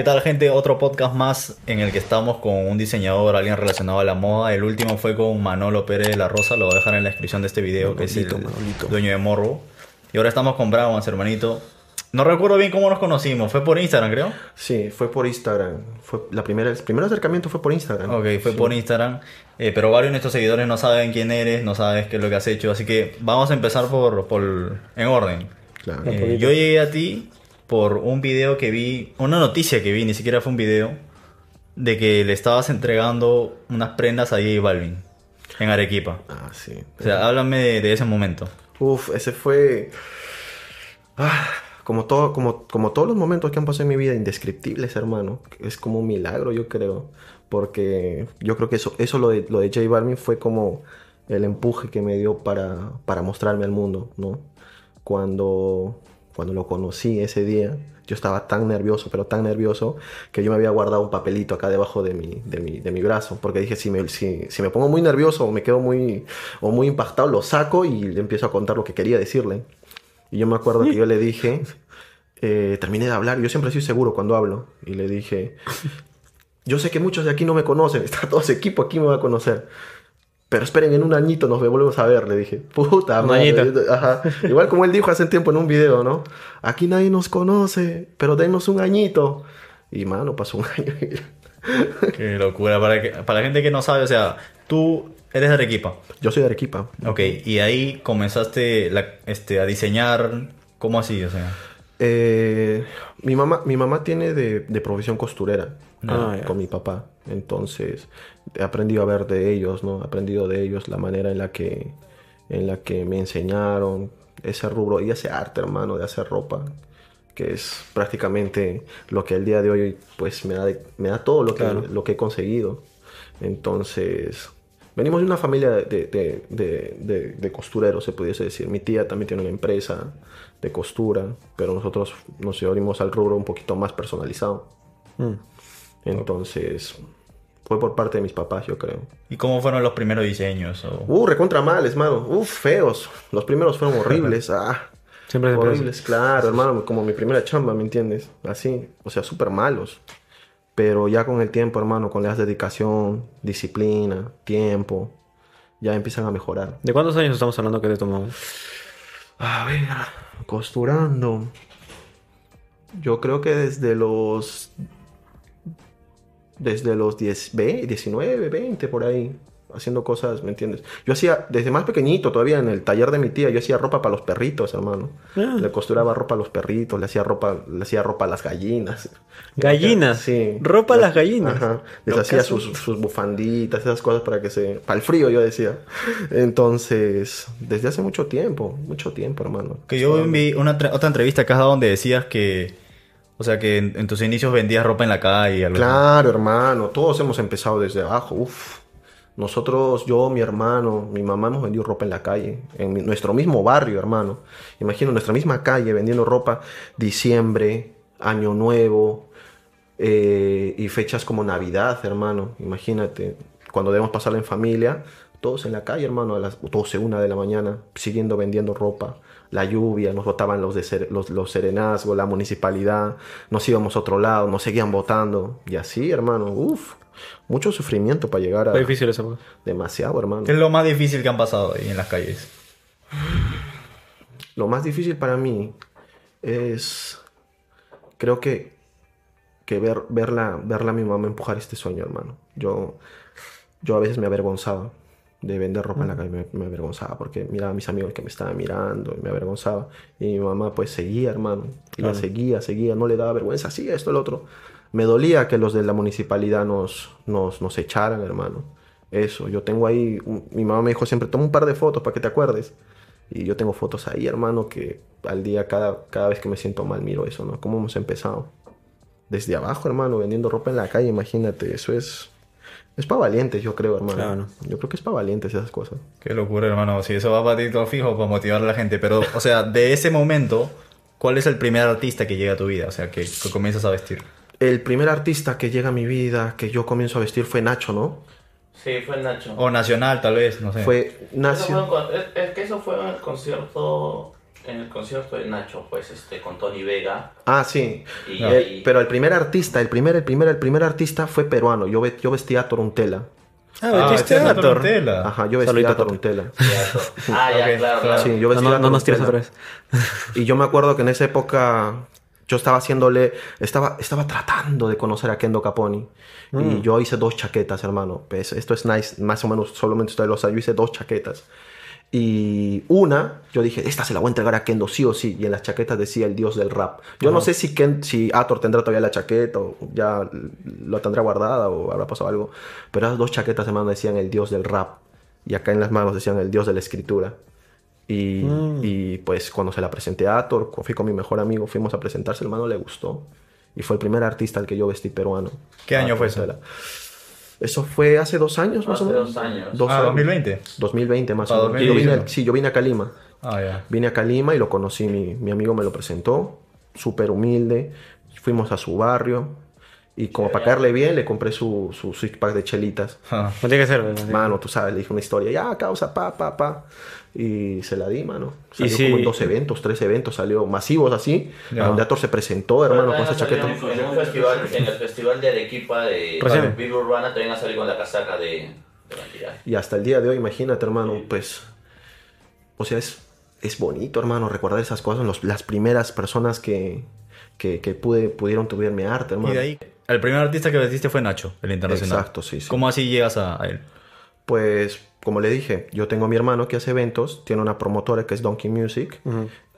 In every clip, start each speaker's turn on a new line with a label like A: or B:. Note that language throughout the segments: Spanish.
A: ¿Qué tal gente? Otro podcast más en el que estamos con un diseñador, alguien relacionado a la moda. El último fue con Manolo Pérez de la Rosa, lo voy a dejar en la descripción de este video, que es el
B: Manolito.
A: dueño de Morro. Y ahora estamos con Browns, hermanito. No recuerdo bien cómo nos conocimos, fue por Instagram, creo.
B: Sí, fue por Instagram. Fue la primera, el primer acercamiento fue por Instagram.
A: Ok, fue
B: Sí.
A: por Instagram. Eh, pero varios de nuestros seguidores no saben quién eres, no sabes qué es lo que has hecho. Así que vamos a empezar por, por en orden.
B: Claro.
A: Eh, yo llegué a ti por un video que vi, una noticia que vi, ni siquiera fue un video, de que le estabas entregando unas prendas a J Balvin en Arequipa.
B: Ah, sí.
A: O sea, háblame de, de ese momento.
B: Uf, ese fue. Ah, como, todo, como, como todos los momentos que han pasado en mi vida, indescriptibles, hermano. Es como un milagro, yo creo. Porque yo creo que eso, eso lo, de, lo de J Balvin fue como el empuje que me dio para, para mostrarme al mundo, ¿no? Cuando, cuando lo conocí ese día, yo estaba tan nervioso, pero tan nervioso, que yo me había guardado un papelito acá debajo de mi, de mi, de mi brazo. Porque dije, si me, si, me pongo muy nervioso o me quedo muy, o muy impactado, lo saco y le empiezo a contar lo que quería decirle. Y yo me acuerdo que yo le dije, eh, terminé de hablar, yo siempre soy seguro cuando hablo, y le dije, yo sé que muchos de aquí no me conocen, está todo ese equipo aquí me va a conocer. Pero esperen, en un añito nos volvemos a ver, le dije. Puta madre.
C: añito.
B: Ajá. Igual como él dijo hace tiempo en un video, ¿no? Aquí nadie nos conoce, pero denos un añito. Y mano, pasó un año.
A: Qué locura. Para, que- para la gente que no sabe, o sea, tú eres de Arequipa.
B: Yo soy de Arequipa.
A: Ok, y ahí comenzaste la- este, a diseñar. ¿Cómo así? O sea,
B: Eh, mi, mamá, mi mamá tiene de, de profesión costurera
C: Ah,
B: con mi papá. Entonces he aprendido a ver de ellos, ¿no? He aprendido de ellos la manera en la que, en la que me enseñaron ese rubro y ese arte, hermano, de hacer ropa. Que es prácticamente lo que el día de hoy pues me da, de- me da todo lo que,
C: Claro.
B: lo que he conseguido. Entonces, venimos de una familia de, de- de- de- de costureros, se pudiese decir. Mi tía también tiene una empresa de costura, pero nosotros nos abrimos al rubro un poquito más personalizado.
C: Mm.
B: Entonces, fue por parte de mis papás, yo creo.
A: ¿y cómo fueron los primeros diseños? O-
B: Uh, recontra males, mano. Uf, feos. Los primeros fueron horribles. ah,
C: Siempre se
B: horribles, claro, hermano. Como mi primera chamba, ¿me entiendes? Así. O sea, súper malos. Pero ya con el tiempo, hermano, con la dedicación, disciplina, tiempo, ya empiezan a mejorar.
C: ¿De cuántos años estamos hablando que te tomamos?
B: A ver, costurando. Yo creo que desde los. Desde los 10, ve- 19, 20, por ahí. Haciendo cosas, ¿me entiendes? Yo hacía, desde más pequeñito todavía, en el taller de mi tía, yo hacía ropa para los perritos, hermano.
C: Ah.
B: Le costuraba ropa a los perritos, le hacía ropa, le hacía ropa a las gallinas.
C: Gallinas.
B: Sí.
C: Ropa a las gallinas.
B: Ajá. Les hacía sus, sus bufanditas, esas cosas para que se... Para el frío, yo decía. Entonces, desde hace mucho tiempo, mucho tiempo, hermano.
A: Que yo vi una otra entrevista que has dado donde decías que, o sea, que en, tus inicios vendías ropa en la calle.
B: Claro, hermano, todos hemos empezado desde abajo. Uf. Nosotros, yo, mi hermano, mi mamá hemos vendido ropa en la calle, en nuestro mismo barrio, hermano. Imagino nuestra misma calle vendiendo ropa diciembre, año nuevo eh, y fechas como Navidad, hermano. Imagínate, cuando debemos pasarla en familia, todos en la calle, hermano, a las 12, una de la mañana, siguiendo vendiendo ropa. La lluvia, nos votaban los, de los, los serenazgos, la municipalidad, nos íbamos a otro lado, nos seguían votando. Y así, hermano, uff, mucho sufrimiento para llegar a...
C: Fue difícil época.
B: Demasiado, hermano.
A: ¿Qué es lo más difícil que han pasado ahí en las calles?
B: Lo más difícil para mí es, creo que, que ver, verla, verla a mi mamá empujar este sueño, hermano. Yo, yo a veces me avergonzaba de vender ropa en la calle, me, me avergonzaba porque miraba a mis amigos que me estaban mirando y me avergonzaba. Y mi mamá pues seguía, hermano, y la seguía, seguía, no le daba vergüenza, sí, esto, el otro. Me dolía que los de la municipalidad nos, nos, nos echaran, hermano. Eso, yo tengo ahí, un- mi mamá me dijo siempre, toma un par de fotos para que te acuerdes. Y yo tengo fotos ahí, hermano, que al día, cada, cada vez que me siento mal, miro eso, ¿no? ¿Cómo hemos empezado? Desde abajo, hermano, vendiendo ropa en la calle, imagínate, eso es... Es para valientes, yo creo, hermano.
C: Claro.
B: Yo creo que es para valientes esas cosas.
A: Qué locura, hermano. Si eso va para ti todo fijo, para motivar a la gente. Pero, o sea, de ese momento, ¿cuál es el primer artista que llega a tu vida? O sea, que, que comienzas a vestir.
B: El primer artista que llega a mi vida, que yo comienzo a vestir, fue Nacho, ¿no?
D: Sí, fue Nacho.
A: O nacional, tal vez, no sé.
B: Fue
D: es, es que eso fue en el concierto en el concierto de Nacho, pues, este, con Tony Vega.
B: Ah, sí.
D: Y, y-
B: pero el primer artista, el primer, el primer, el primer artista fue peruano. Yo, yo vestía a Toruntela.
C: Ah,
A: Ah, este es
C: a
A: la
C: Thor.
A: Tortela.
B: Ajá, yo vestía
C: Saludito,
B: a.
D: Teatro. Ah, ya, claro, claro.
B: Sí, yo
C: No,
B: vestía
C: no,
B: a
C: no nos tires otra
B: Toruntela.
C: vez.
B: Y yo me acuerdo que en esa época yo estaba haciéndole, estaba, estaba tratando de conocer a Kendo Caponi. Y yo hice dos chaquetas, hermano. Pues, esto es nice, más o menos solamente ustedes lo saben. Yo hice dos chaquetas. Y una, yo dije, esta se la voy a entregar a Kendo sí o sí. Y en las chaquetas decía el dios del rap. Yo no sé si, Ken, si Ator tendrá todavía la chaqueta o ya lo tendrá guardada o habrá pasado algo. Pero esas dos chaquetas, hermano, decían el dios del rap. Y acá en las manos decían el dios de la escritura. Y, y, pues cuando se la presenté a Ator, fui con mi mejor amigo, fuimos a presentarse, hermano, le gustó. Y fue el primer artista al que yo vestí peruano.
A: ¿Qué año
B: Ah,
A: fue eso?
B: Eso fue hace dos años, más
D: Hace
B: o menos.
D: dos años.
B: Dos
A: Ah,
B: años.
A: 2020.
B: 2020 más
A: Ah,
B: o menos. Yo vine,
A: 2020.
B: sí, yo vine a Calima.
A: Ah, ya.
B: Vine a Calima y lo conocí, mi, mi amigo me lo presentó, súper humilde. Fuimos a su barrio y como para caerle bien le compré su, su six pack de chelitas.
A: Ah.
C: No tiene que ser. ¿verdad?
B: Mano, tú sabes, le dije una historia, ya, causa, pa, pa, pa. Y se la di, mano. Salió
C: sí.
B: como en dos eventos, tres eventos, salió masivos así.
A: Ya.
B: Donde Ator se presentó, hermano, con esa chaqueta.
D: En, en un festival, en el festival de Arequipa de. Vida Urbana también ha salido con la casaca de, de.
B: Y hasta el día de hoy, imagínate, hermano, pues. O sea, es, es bonito, hermano, recordar esas cosas. Los- las primeras personas que, que, que pude, pudieron tuviera mi arte, hermano.
A: Y de ahí, el primer artista que vestiste fue Nacho, el internacional.
B: Exacto, sí, sí.
A: ¿Cómo así llegas a, a él?
B: Pues, como le dije, yo tengo a mi hermano que hace eventos, tiene una promotora que es Donkey Music,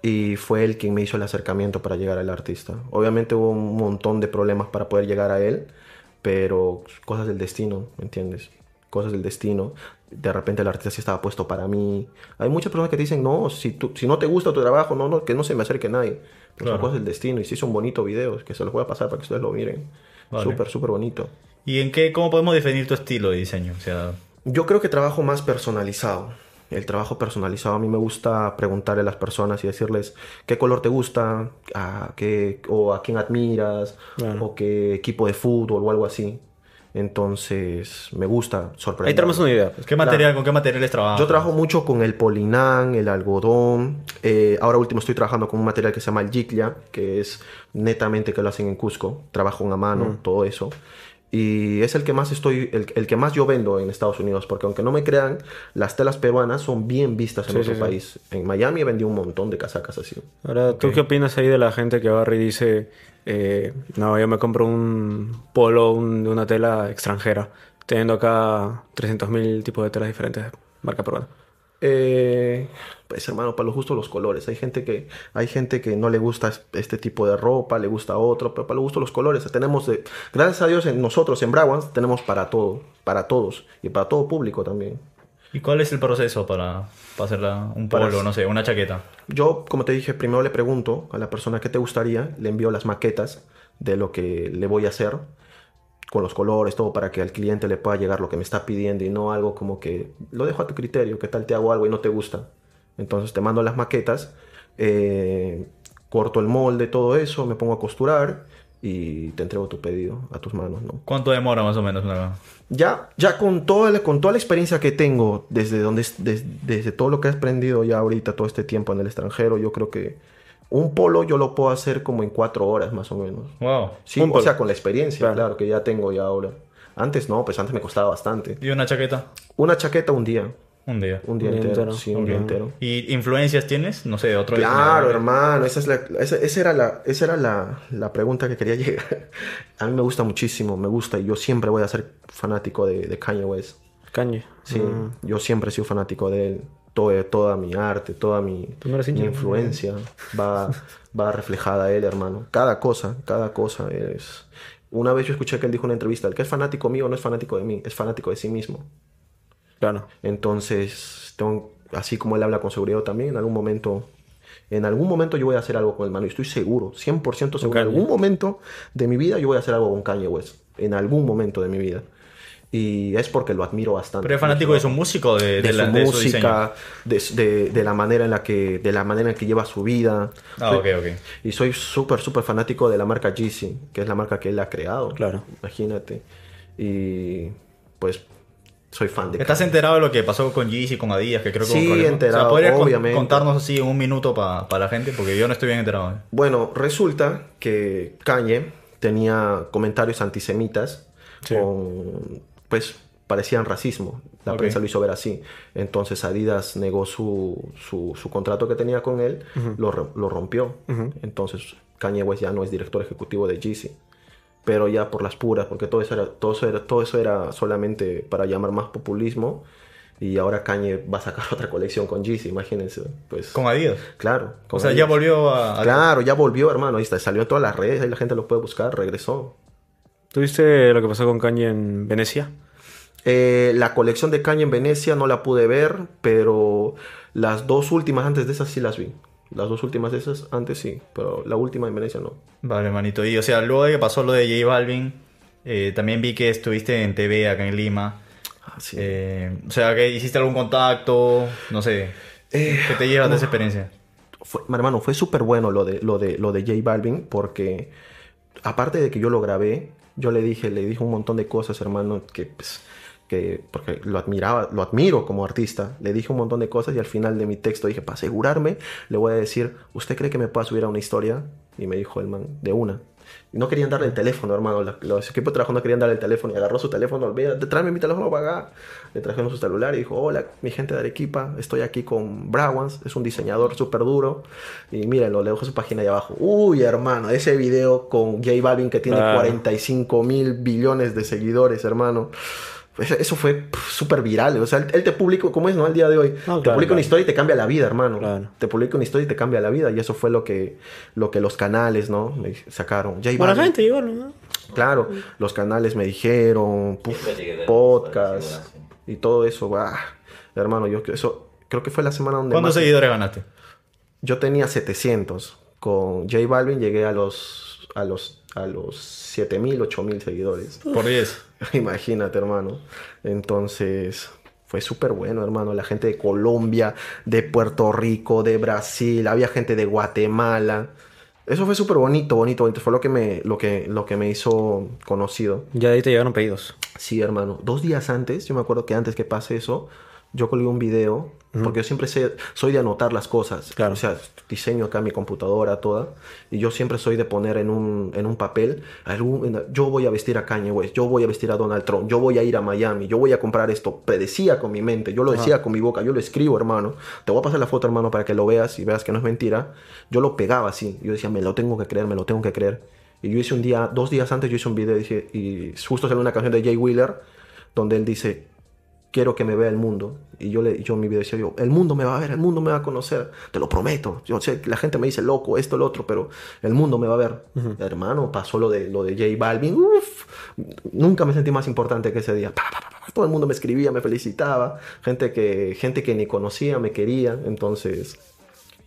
B: y fue él quien me hizo el acercamiento para llegar al artista. Obviamente hubo un montón de problemas para poder llegar a él, pero cosas del destino, ¿me entiendes? Cosas del destino. De repente el artista sí estaba puesto para mí. Hay muchas personas que dicen, no, si, tú, si no te gusta tu trabajo, no, no, que no se me acerque nadie. Pero
A: Claro.
B: son cosas del destino y sí son bonitos videos, que se los voy a pasar para que ustedes lo miren.
A: Vale.
B: Súper, súper bonito.
A: ¿Y en qué, cómo podemos definir tu estilo de diseño? O sea,
B: Yo creo que trabajo más personalizado. El trabajo personalizado a mí me gusta preguntarle a las personas y decirles qué color te gusta, a qué, o a quién admiras,
C: Claro.
B: o qué equipo de fútbol o algo así. Entonces me gusta sorprender.
C: Ahí tenemos una idea. pues.
A: ¿qué material, ¿con qué materiales trabajas?
B: Yo trabajo mucho con el polinán, el algodón. eh, ahora último estoy trabajando con un material que se llama el jiclia, que es netamente que lo hacen en Cusco. Trabajo a mano, todo eso. Y es el que más estoy, el, el que más yo vendo en Estados Unidos, porque aunque no me crean, las telas peruanas son bien vistas en
C: Sí,
B: nuestro
C: sí, sí.
B: país. En Miami he vendido un montón de casacas así.
C: Ahora, ¿tú qué opinas ahí de la gente que agarra y dice, eh, no, yo me compro un polo de una tela extranjera, teniendo acá 300.000 tipos de telas diferentes, marca peruana?
B: Eh, pues hermano, para los gustos los colores. Hay gente que hay gente que no le gusta es- este tipo de ropa, le gusta otro, pero para los gustos los colores. Tenemos, de- gracias a Dios, nosotros en Browans tenemos para todo, para todos y para todo público también.
A: ¿Y cuál es el proceso para, para hacer la- un polo, no sé, una chaqueta?
B: Yo, como te dije, primero le pregunto a la persona qué te gustaría, le envío las maquetas de lo que le voy a hacer, con los colores, todo para que al cliente le pueda llegar lo que me está pidiendo y no algo como que lo dejo a tu criterio, qué tal te hago algo y no te gusta. Entonces te mando las maquetas, eh, corto el molde, todo eso, me pongo a costurar y te entrego tu pedido a tus manos, ¿no?
A: ¿Cuánto demora más o menos una...
B: Ya, ya con, toda la, con toda la experiencia que tengo, desde, donde, des- desde todo lo que he aprendido ya ahorita, todo este tiempo en el extranjero, yo creo que un polo yo lo puedo hacer como en cuatro horas más o menos.
A: Wow.
B: Sí, o
C: polo.
B: sea, con la experiencia,
C: Claro.
B: claro. que ya tengo ya ahora. Antes no, pues antes me costaba bastante.
A: ¿Y una chaqueta?
B: Una chaqueta un día,
A: Un día.
B: un día
C: Un día
B: entero,
C: entero.
B: sí, un día entero.
A: ¿Y influencias tienes? No sé, otro
B: Claro,
A: diseñador.
B: hermano, esa, es la, esa, esa era, la, esa era la, la pregunta que quería llegar. A mí me gusta muchísimo, me gusta y yo siempre voy a ser fanático de, de Kanye West.
C: Cañe.
B: Sí,
C: Mm.
B: yo siempre he sido fanático de él. Todo, toda mi arte, toda mi, mi influencia va, va reflejada a él, hermano. Cada cosa, cada cosa es... Una vez yo escuché que él dijo en una entrevista, el que es fanático mío no es fanático de mí, es fanático de sí mismo.
C: Claro.
B: Entonces, tengo- así como él habla con seguridad también, en algún momento... En algún momento yo voy a hacer algo con el mano y estoy seguro, 100% seguro. En algún momento de mi vida yo voy a hacer algo con Kanye West. En algún momento de mi vida. Y es porque lo admiro bastante.
A: ¿Pero es fanático de su música o de,
B: de,
A: de la-
B: su
A: de
B: música, de, la manera en la que de la manera en que lleva su vida.
A: Ah,
B: Soy-
A: ok, ok.
B: Y soy súper súper fanático de la marca Yeezy, que es la marca que él ha creado.
C: Claro.
B: Imagínate. Y pues soy fan de
A: ¿Estás
B: Kanye.
A: enterado de lo que pasó con Yeezy y con Adidas? Que creo que
B: Sí,
A: hubo
B: enterado,
A: O sea, ¿podrías con-
B: obviamente.
A: contarnos así en un minuto para la gente? Porque yo no estoy bien enterado. ¿eh?
B: Bueno, resulta que Kanye tenía comentarios antisemitas
C: Sí.
B: con, pues, parecían racismo. La prensa lo hizo ver así. Entonces Adidas negó su, su, su contrato que tenía con él, lo, lo rompió. Entonces Kanye West ya no es director ejecutivo de Yeezy. Pero ya por las puras, porque todo eso era, todo eso era, todo eso era solamente para llamar más populismo. Y ahora Kanye va a sacar otra colección con Yeezy, imagínense. Pues,
A: Con Adidas.
B: claro.
A: O sea, ya volvió a... a-
B: Claro, ya volvió, hermano. Ahí está, salió en todas las redes, ahí la gente lo puede buscar, regresó.
C: ¿Tuviste lo que pasó con Kanye en Venecia?
B: Eh, la colección de Kanye en Venecia no la pude ver, pero las dos últimas antes de esas sí las vi. Las dos últimas de esas antes sí, pero la última en Venecia no.
A: Vale, manito. Y o sea, luego de que pasó lo de J Balvin, eh, también vi que estuviste en TV acá en Lima.
B: Ah, sí.
A: Eh, o sea, que hiciste algún contacto, no sé.
B: Eh,
A: ¿Qué te llevas de esa experiencia?
B: fue, hermano, fue súper bueno lo de, lo, de, lo de J Balvin porque aparte de que yo lo grabé, yo le dije, le dije un montón de cosas, hermano, que pues, que porque lo admiraba, lo admiro como artista. Le dije un montón de cosas y al final de mi texto dije, para asegurarme, le voy a decir, ¿usted cree que me pueda subir a una historia? Y me dijo el man, de una. Y No querían darle el teléfono, hermano. Los equipos de trabajo no querían darle el teléfono. Y agarró su teléfono. Vea, tráeme mi teléfono para acá. Le trajeron su celular y dijo: Hola, mi gente de Arequipa. Estoy aquí con Brawans. Es un diseñador súper duro. Y mírenlo, le dejo su página ahí abajo. Uy, hermano, ese video con J Balvin que tiene
C: Claro.
B: 45 mil billones de seguidores, hermano. Eso, eso fue súper viral. O sea, él, él te publica, como es, ¿no? Al día de hoy.
C: No,
B: te
C: claro,
B: publica
C: claro.
B: una historia y te cambia la vida, hermano.
C: Claro.
B: Te publica una historia y te cambia la vida. Y eso fue lo que, lo que los canales, ¿no? Me sacaron. J
C: Buena gente, igual, ¿no?
B: Claro, los canales me dijeron, puf, podcast y todo eso. bah, hermano, yo eso creo que fue la semana donde
A: ¿Cuántos seguidores ganaste?
B: Yo tenía 700. Con J Balvin llegué a los a los a los 7000, 8000 seguidores.
A: Por 10.
B: Imagínate, hermano. Entonces, fue súper bueno, hermano. La gente de Colombia, de Puerto Rico, de Brasil, había gente de Guatemala. Eso fue súper bonito, bonito, bonito. Fue lo que me, lo que, lo que me hizo conocido.
C: Ya de ahí te llegaron pedidos.
B: Sí, hermano. Dos días antes, yo me acuerdo que antes que pase eso, yo colgué un video, porque yo siempre sé- soy de anotar las cosas.
C: Claro.
B: O sea, diseño acá mi computadora toda, y yo siempre soy de poner en un, en un papel, algún, yo voy a vestir a Kanye West, yo voy a vestir a Donald Trump, yo voy a ir a Miami, yo voy a comprar esto. Predecía con mi mente, yo lo decía con mi boca, yo lo escribo, hermano. Te voy a pasar la foto, hermano, para que lo veas y veas que no es mentira. Yo lo pegaba así, yo decía, me lo tengo que creer, me lo tengo que creer. Y yo hice un día, dos días antes, yo hice un video y, dije, y justo salió una canción de Jay Wheeler donde él dice, quiero que me vea el mundo. Y yo, le, yo en mi video decía, yo, el mundo me va a ver, el mundo me va a conocer, te lo prometo. Yo sé que la gente me dice loco, esto, lo otro, pero el mundo me va a ver. Hermano, pasó lo de, lo de J Balvin, uf, nunca me sentí más importante que ese día. Pa, pa, pa, pa, Todo el mundo me escribía, me felicitaba, gente que, gente que ni conocía, me quería, entonces...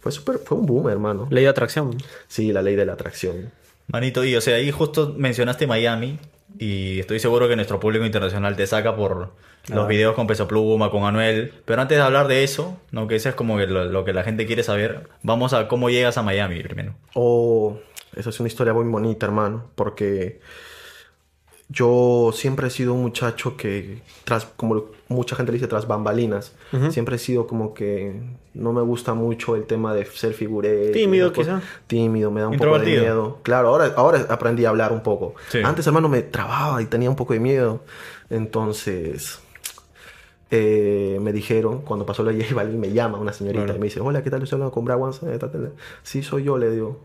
B: Fue súper, fue un boom, hermano.
C: Ley de atracción.
B: Sí, la ley de la atracción.
A: Manito, y o sea, ahí justo mencionaste Miami y estoy seguro que nuestro público internacional te saca por los videos con Peso Pluma, con Anuel. Pero antes de hablar de eso, ¿no? que eso es como lo, lo que la gente quiere saber, vamos a cómo llegas a Miami primero.
B: Oh, esa es una historia muy bonita, hermano, porque yo siempre he sido un muchacho que, tras, como mucha gente le dice, tras bambalinas, siempre he sido como que no me gusta mucho el tema de ser figurete.
C: Tímido, quizá.
B: Tímido, me da un poco de miedo. Claro, ahora, ahora aprendí a hablar un poco.
A: Sí.
B: Antes, hermano, me trababa y tenía un poco de miedo. Entonces, eh, me dijeron, cuando pasó de J Balvin, me llama una señorita
C: Claro.
B: y me dice, hola, ¿qué tal? Estoy hablando con Brawans. Eh. Sí, soy yo, le digo.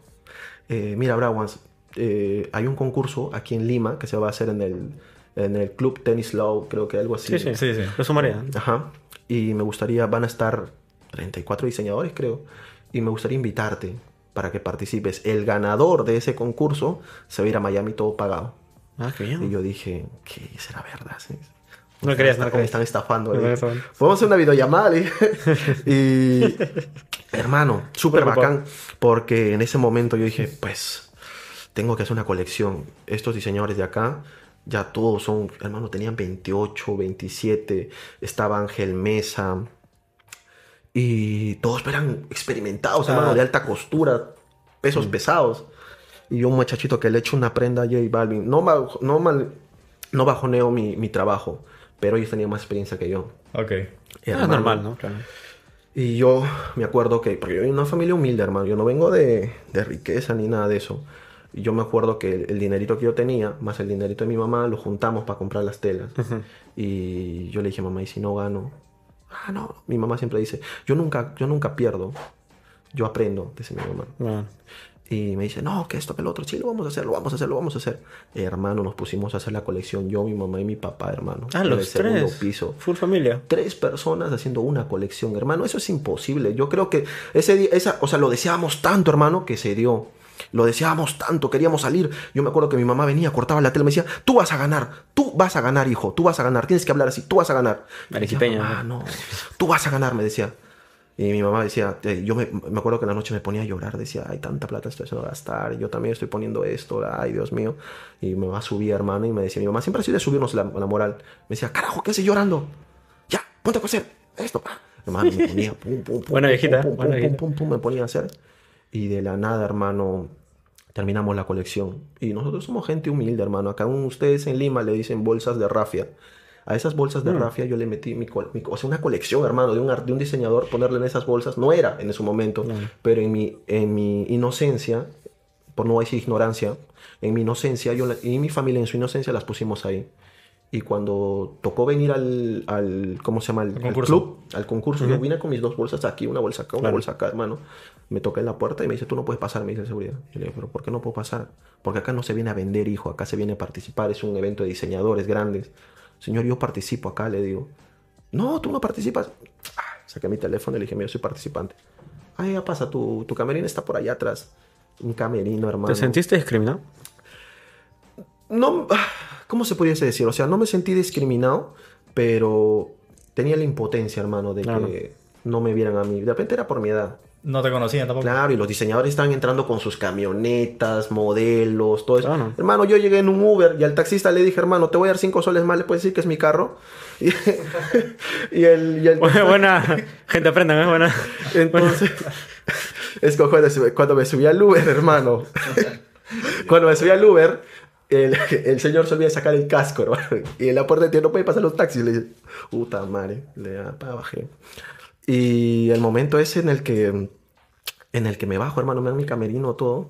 B: "Eh, mira, Brawans, eh, hay un concurso aquí en Lima que se va a hacer en el, en el Club Tennis Law, creo que algo así.
C: Sí, sí.
A: Sí, sí.
C: Lo sumaría.
B: Ajá. Y me gustaría, van a estar 34 diseñadores, creo. Y me gustaría invitarte para que participes. El ganador de ese concurso se va a ir a Miami todo pagado.
C: Ah, qué
B: Y
C: bien.
B: yo dije, ¿qué será verdad? Sí.
C: No querías
B: me
C: nada
B: están, estafando.
C: Me
B: le
C: están
B: dije.
C: estafando.
B: Podemos hacer una videollamada. dije. y hermano, súper bacán. Porque en ese momento yo dije, pues, tengo que hacer una colección. Estos diseñadores de acá, ya todos son, hermano, tenían 28, 27. Estaba Ángel Mesa. Y todos eran experimentados,
C: Ah.
B: hermano, de alta costura, pesos pesados. Y yo, un muchachito que le echo una prenda a J Balvin. No, no, mal, no bajoneo mi, mi trabajo, pero ellos tenían más experiencia que yo.
A: Ok.
C: Ah,
B: Hermano,
C: es normal, ¿no? Claro.
B: Y yo me acuerdo que, porque yo de una familia humilde, hermano, yo no vengo de, de riqueza ni nada de eso. Yo me acuerdo que el, el dinerito que yo tenía, más el dinerito de mi mamá, lo juntamos para comprar las telas. Y yo le dije, mamá, ¿y si no gano? Ah, no. Mi mamá siempre dice, yo nunca, yo nunca pierdo, yo aprendo, dice mi mamá.
C: Bueno.
B: Y me dice, no, que esto, que el otro, sí, lo vamos a hacer, lo vamos a hacer, lo vamos a hacer. hermano, nos pusimos a hacer la colección, yo, mi mamá y mi papá, hermano.
C: Ah,
B: en el
C: los
B: segundo
C: tres.
B: piso
C: Full familia.
B: tres personas haciendo una colección, hermano. Eso es imposible. Yo creo que ese día, esa, o sea, lo deseábamos tanto, hermano, que se dio. Lo deseábamos tanto, queríamos salir. Yo me acuerdo que mi mamá venía, cortaba la tele, me decía, tú vas a ganar, tú vas a ganar, hijo, tú vas a ganar, tienes que hablar así, tú vas a ganar. "Mamá, no, tú vas a ganar, me decía. Y mi mamá decía, yo me, me acuerdo que en la noche me ponía a llorar, decía, ay, tanta plata estoy haciendo gastar, yo también estoy poniendo esto, ay, Dios mío. Y me va a subir, hermano, y me decía, mi mamá siempre ha sido de subirnos la, la moral. Me decía, carajo, ¿qué haces llorando? Ya, ponte a coser, esto. Hermano, me ponía, pum, pum, pum,
C: Buena viejita,
B: pum, pum,
C: buena
B: pum, pum, pum, me ponía a hacer. Y de la nada, hermano, terminamos la colección. Y nosotros somos gente humilde, hermano. Acá un- ustedes en Lima le dicen bolsas de rafia. A esas bolsas
C: Mm.
B: de rafia yo le metí mi, mi- o sea, una colección, hermano, de un, de un diseñador, ponerle en esas bolsas. No era en ese momento, pero en mi, en mi inocencia, por no decir ignorancia, en mi inocencia, yo y mi familia en su inocencia las pusimos ahí. Y cuando tocó venir al, al ¿cómo se llama? Al, al
A: concurso.
B: club, al concurso, yo vine con mis dos bolsas aquí, una bolsa acá, una
C: Claro.
B: bolsa acá, hermano. Me toqué en la puerta y me dice, tú no puedes pasar, me dice el seguridad. Yo le digo, pero ¿por qué no puedo pasar? Porque acá no se viene a vender, hijo, acá se viene a participar, es un evento de diseñadores grandes. Señor, yo participo acá, le digo. No, tú no participas. Ah, saqué mi teléfono y le dije, mira, yo soy participante. Ah, ya pasa, tu, tu camerino está por allá atrás. Un camerino, hermano.
C: ¿Te sentiste discriminado?
B: No, ah, ¿cómo se pudiese decir? O sea, no me sentí discriminado, pero tenía la impotencia, hermano, de
C: Claro.
B: que no me vieran a mí. De repente era por mi edad.
A: No te conocían tampoco.
B: Claro, y los diseñadores estaban entrando con sus camionetas, modelos, todo eso.
C: Claro.
B: Hermano, yo llegué en un Uber y al taxista le dije, hermano, te voy a dar cinco soles más, ¿le puedes decir que es mi carro? Y, y el, y el
C: buena. Gente, aprendan, es buena.
B: entonces, es que cuando, cuando me subí al Uber, hermano, cuando me subí al Uber, el, el señor se olvida sacar el casco, hermano. Y en la puerta de tío no puede pasar los taxis. Le dice, puta madre, le da pa, bajé. Y el momento ese en el que, en el que me bajo, hermano, me dan mi camerino, todo.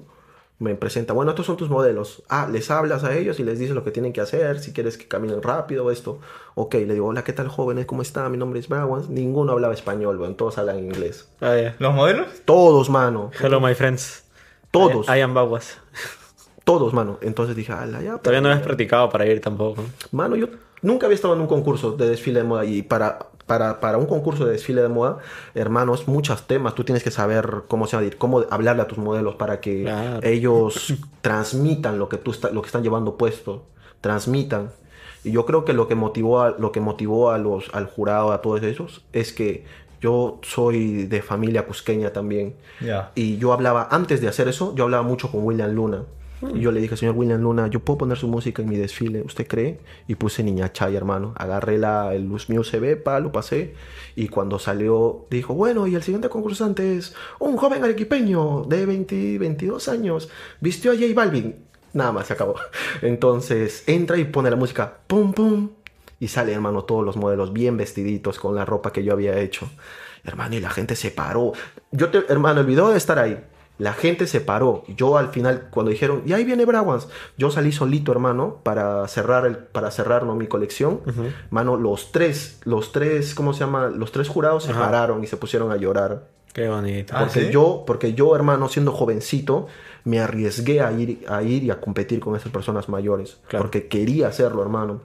B: Me presenta, bueno, estos son tus modelos. Ah, les hablas a ellos y les dices lo que tienen que hacer, si quieres que caminen rápido, esto. Ok, le digo, hola, ¿qué tal, jóvenes? ¿Cómo están? Mi nombre es Browans. Ninguno hablaba español, bueno, todos hablan inglés.
C: Ah.
A: ¿Los modelos?
B: Todos, mano.
C: Hello, my friends.
B: Todos.
C: I am Baguas.
B: Todos, mano. Entonces dije, ala, ya.
C: Todavía no habías practicado para ir tampoco.
B: Mano, yo nunca había estado en un concurso de desfile de moda y para, para, para un concurso de desfile de moda, hermano, es muchos temas. Tú tienes que saber cómo se llama, cómo hablarle a tus modelos para que
C: Claro.
B: ellos transmitan lo que tú está- lo que están llevando puesto, transmitan. Y yo creo que lo que motivó a, lo que motivó a los al jurado a todos esos es que yo soy de familia cusqueña también.
A: Ya.
B: Y yo hablaba, antes de hacer eso, yo hablaba mucho con William Luna. Yo le dije, señor William Luna, ¿yo puedo poner su música en mi desfile? ¿Usted cree? Y puse Niña Chay, hermano. Agarré la, el Luz Mío USB, pa, lo pasé. Y cuando salió, dijo, bueno, y el siguiente concursante es un joven arequipeño de 20, 22 años. Vistió a J Balvin. Nada más, se acabó. Entonces, entra y pone la música, pum, pum. Y sale, hermano, todos los modelos bien vestiditos con la ropa que yo había hecho. Hermano, y la gente se paró. Yo, te, hermano, el video estar ahí. La gente se paró. Yo al final, cuando dijeron, y ahí viene Brawans, yo salí solito, hermano, para cerrar, el, para cerrar ¿no? mi colección. Mano, los tres, los tres, ¿cómo se llama? Los tres jurados se pararon y se pusieron a llorar.
C: Qué bonito.
A: Ah,
B: Porque
A: ¿sí?
B: yo, porque yo, hermano, siendo jovencito, me arriesgué a ir, a ir y a competir con esas personas mayores.
C: Claro.
B: Porque quería hacerlo, hermano.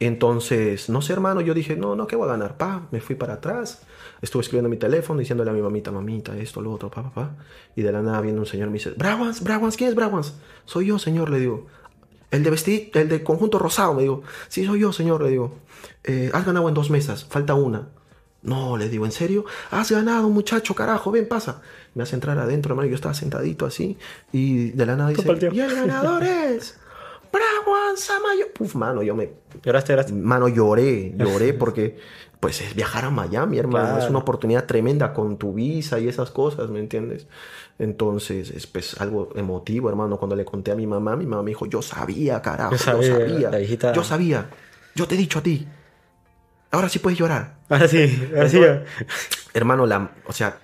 B: Entonces, no sé, hermano, yo dije, no, no, ¿qué voy a ganar? Pa, me fui para atrás, estuve escribiendo en mi teléfono, diciéndole a mi mamita, mamita, esto, lo otro, pa, pa, pa. Y de la nada viene un señor y me dice, Brawans, Brawans, ¿quién es Brawans? Soy yo, señor, le digo. El de vestir, el de conjunto rosado, me digo. Sí, soy yo, señor, le digo. "Eh, has ganado en dos mesas, falta una. No, le digo, ¿en serio? Has ganado, muchacho, carajo, ven, pasa. Me hace entrar adentro, hermano, yo estaba sentadito así. Y de la nada dice, y el ganador es... Brawan Samayo. Puf, mano, yo me
C: ¿Lloraste, lloraste?
B: Mano, lloré, lloré porque pues es viajar a Miami, hermano,
C: Claro.
B: es una oportunidad tremenda con tu visa y esas cosas, ¿me entiendes? Entonces, es pues algo emotivo, hermano, cuando le conté a mi mamá, mi mamá me dijo, yo sabía, carajo,
C: Yo
B: yo
C: sabía,
B: sabía,
C: la hijita-
B: yo sabía. yo te he dicho a ti. Ahora sí puedes llorar.
C: Ahora sí, ahora sí.
B: Hermano, la, o sea,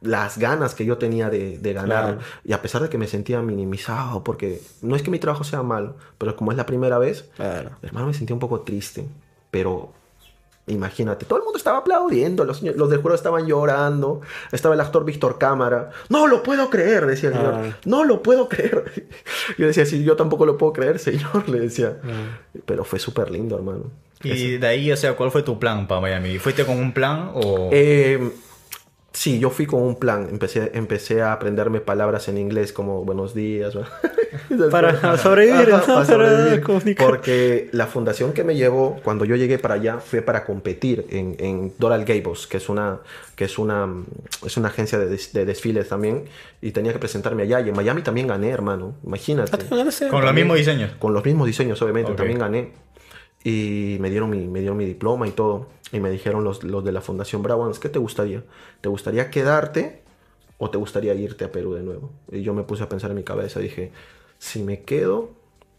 B: las ganas que yo tenía de, de ganar,
C: Claro.
B: y a pesar de que me sentía minimizado, porque no es que mi trabajo sea malo, pero como es la primera vez,
C: Claro.
B: hermano, me sentía un poco triste. Pero imagínate, todo el mundo estaba aplaudiendo, los, los del jurado estaban llorando, estaba el actor Víctor Cámara. No lo puedo creer, decía el señor.
C: Ah.
B: No lo puedo creer. Yo decía, sí, yo tampoco lo puedo creer, señor, le decía.
C: Ah.
B: Pero fue súper lindo, hermano.
A: Y de ahí, o sea, ¿cuál fue tu plan para Miami? ¿Fuiste con un plan o...?
B: Eh, sí, yo fui con un plan. Empecé, empecé a aprenderme palabras en inglés como buenos días.
C: Para sobrevivir,
B: Ajá, para sobrevivir. Porque la fundación que me llevó cuando yo llegué para allá fue para competir en, en Doral Gables, que es una, que es una, es una agencia de, des- de desfiles también. Y tenía que presentarme allá. Y en Miami también gané, hermano. Imagínate.
C: Ah, ganaste.
A: con los mismos diseños.
B: Con los mismos diseños, obviamente,
A: Ok.
B: también gané. Y me dieron mi, me dieron mi diploma y todo. Y me dijeron los, los de la Fundación Browans, ¿qué te gustaría? ¿Te gustaría quedarte o te gustaría irte a Perú de nuevo? Y yo me puse a pensar en mi cabeza, dije, si me quedo,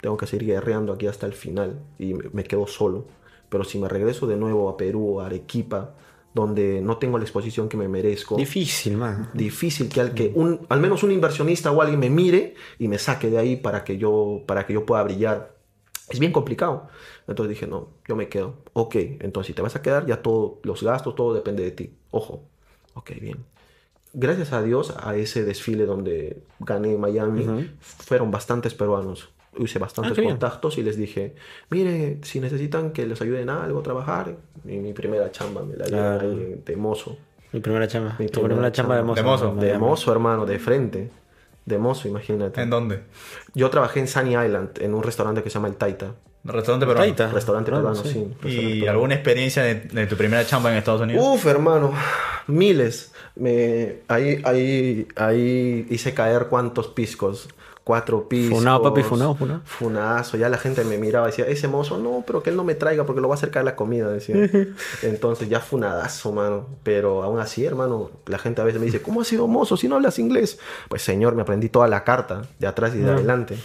B: tengo que seguir guerreando aquí hasta el final y me, me quedo solo. Pero si me regreso de nuevo a Perú, a Arequipa, donde no tengo la exposición que me merezco,
C: Difícil, man.
B: difícil que al que un al menos un inversionista o alguien me mire y me saque de ahí para que yo para que yo pueda brillar es bien complicado entonces dije no yo me quedo ok entonces si te vas a quedar ya todos los gastos todo depende de ti ojo ok bien gracias a Dios a ese desfile donde gané en Miami
C: Ujú.
B: fueron bastantes peruanos hice bastantes
C: Ah, qué bien.
B: contactos y les dije mire si necesitan que les ayuden a algo a trabajar y mi primera chamba me la dieron ahí de mozo
C: Mi primera chamba.
B: Mi primera
C: primera chamba de
B: chamba.
C: mozo.
A: De mozo.
B: de mozo, hermano, de frente. De mozo, imagínate.
A: ¿En dónde?
B: Yo trabajé en Sunny Island, en un restaurante que se llama El Taita.
A: Restaurante peruano.
C: Taita.
B: Restaurante
C: Claro,
B: peruano,
C: sí.
B: sí. restaurante
A: ¿Y
B: peruano.
A: alguna experiencia de, de tu primera chamba en Estados Unidos?
B: Uf, hermano, miles. Me, ahí, ahí, ahí hice caer cuántos piscos. Cuatro piscos.
C: Funao, papi, funao, funao.
B: Funazo. Ya la gente me miraba y decía, ese mozo, no, pero que él no me traiga porque lo va a acercar la comida, decía. Entonces ya funadazo, mano. Pero aún así, hermano, la gente a veces me dice, ¿cómo has sido mozo si no hablas inglés? Pues señor, me aprendí toda la carta, de atrás y de
C: Ah.
B: adelante.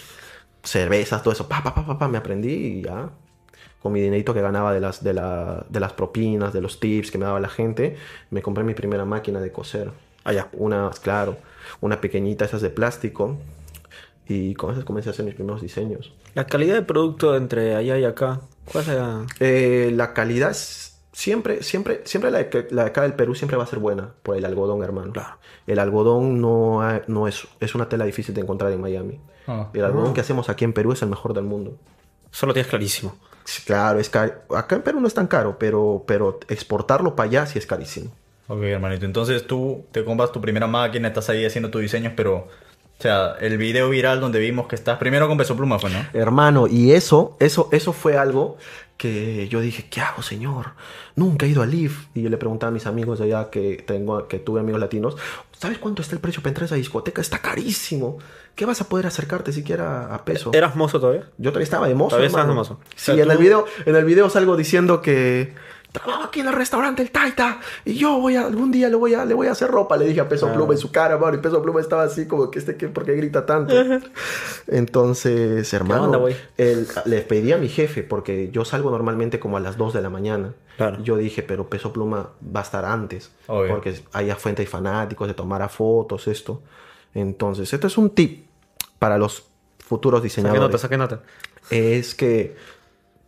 B: Cervezas, todo eso, pa, pa, pa, pa, pa, me aprendí y ya con mi dinerito que ganaba de las, de, la- de las propinas, de los tips que me daba la gente, me compré mi primera máquina de coser.
C: Allá.
B: Una, claro, una pequeñita, esas de plástico. Y con esas comencé a hacer mis primeros diseños.
C: La calidad de producto entre allá y acá. ¿Cuál será?
B: Eh, la calidad es- siempre, siempre, siempre la de, la de acá del Perú siempre va a ser buena por el algodón, hermano.
C: Claro.
B: El algodón no, ha- no es, es una tela difícil de encontrar en Miami.
A: Ah.
B: El algodón que hacemos aquí en Perú es el mejor del mundo.
C: Solo tienes clarísimo.
B: Claro, es caro. Acá en Perú no es tan caro, pero, pero exportarlo para allá sí es carísimo.
A: Ok, hermanito. Entonces tú te compras tu primera máquina, estás ahí haciendo tus diseños, pero... O sea, el video viral donde vimos que estás primero con Peso Pluma fue, ¿no?
B: Hermano, y eso, eso, eso fue algo que yo dije, ¿qué hago, señor? Nunca he ido a LIF. Y yo le preguntaba a mis amigos de allá que tengo, que tuve amigos latinos, ¿sabes cuánto está el precio para entrar a esa discoteca? Está carísimo. ¿Qué vas a poder acercarte siquiera a peso?
C: ¿Eras mozo todavía?
B: Yo todavía estaba de mozo.
C: Todavía estabas
B: hermano.
C: de mozo.
B: Sí,
A: O sea,
B: en, el video, en el video salgo diciendo que trabajo aquí en el restaurante El Taita y yo voy a, algún día le voy a, le voy a hacer ropa. Le dije a Peso
C: Ah.
B: Pluma en su cara, mano, y Peso Pluma estaba así como que este, que, ¿por qué grita tanto? Entonces, hermano,
C: onda,
B: el- le pedí a mi jefe porque yo salgo normalmente como a las 2 de la mañana.
C: Claro.
B: Yo dije, pero Peso Pluma va a estar antes.
A: Obvio.
B: Porque hay fuente y fanáticos de tomar a fotos, esto. Entonces, este es un tip para los futuros diseñadores
C: nota, saqué nota.
B: es que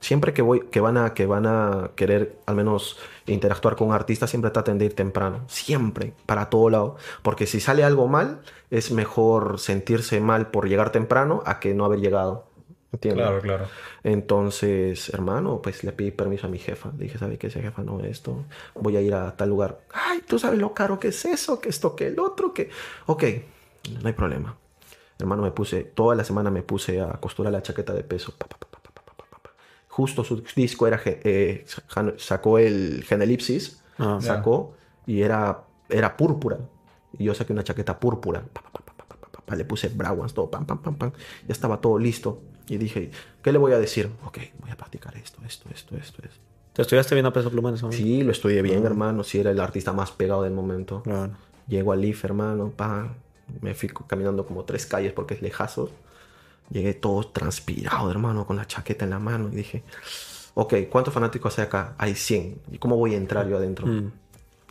B: Siempre que, voy, que, van a, que van a querer al menos interactuar con artistas siempre traten de ir temprano. Siempre, para todo lado. Porque si sale algo mal, es mejor sentirse mal por llegar temprano a que no haber llegado. ¿Entiendes?
A: Claro, claro.
B: Entonces, hermano, pues le pedí permiso a mi jefa. Dije, sabes qué? Esa jefa no esto. Voy a ir a tal lugar. Ay, tú sabes lo caro que es eso, que esto, que el otro, que... Ok, no hay problema. Hermano, me puse, toda la semana me puse a costurar la chaqueta de peso. Pa, pa Justo su disco era, eh, sacó el Genelipsis,
C: Ah.
B: sacó y era, era púrpura. Y yo saqué una chaqueta púrpura. Pa, pa, pa, pa, pa, pa, pa, pa, Le puse Browans, todo, pam, pam, pam, pam. Ya estaba todo listo. Y dije, ¿qué le voy a decir? Ok, voy a practicar esto, esto, esto, esto, esto.
C: ¿Te estudiaste viendo a peso pluma en ese momento?
B: Sí, lo estudié bien, hermano. Sí, era el artista más pegado del momento.
C: Claro.
B: Llego al IF, hermano, pa. Me fui caminando como tres calles porque es lejazo. Llegué todo transpirado, hermano, con la chaqueta en la mano. Y dije, Ok, ¿cuántos fanáticos hay acá? Hay 100. ¿Y cómo voy a entrar yo adentro?
C: Mm.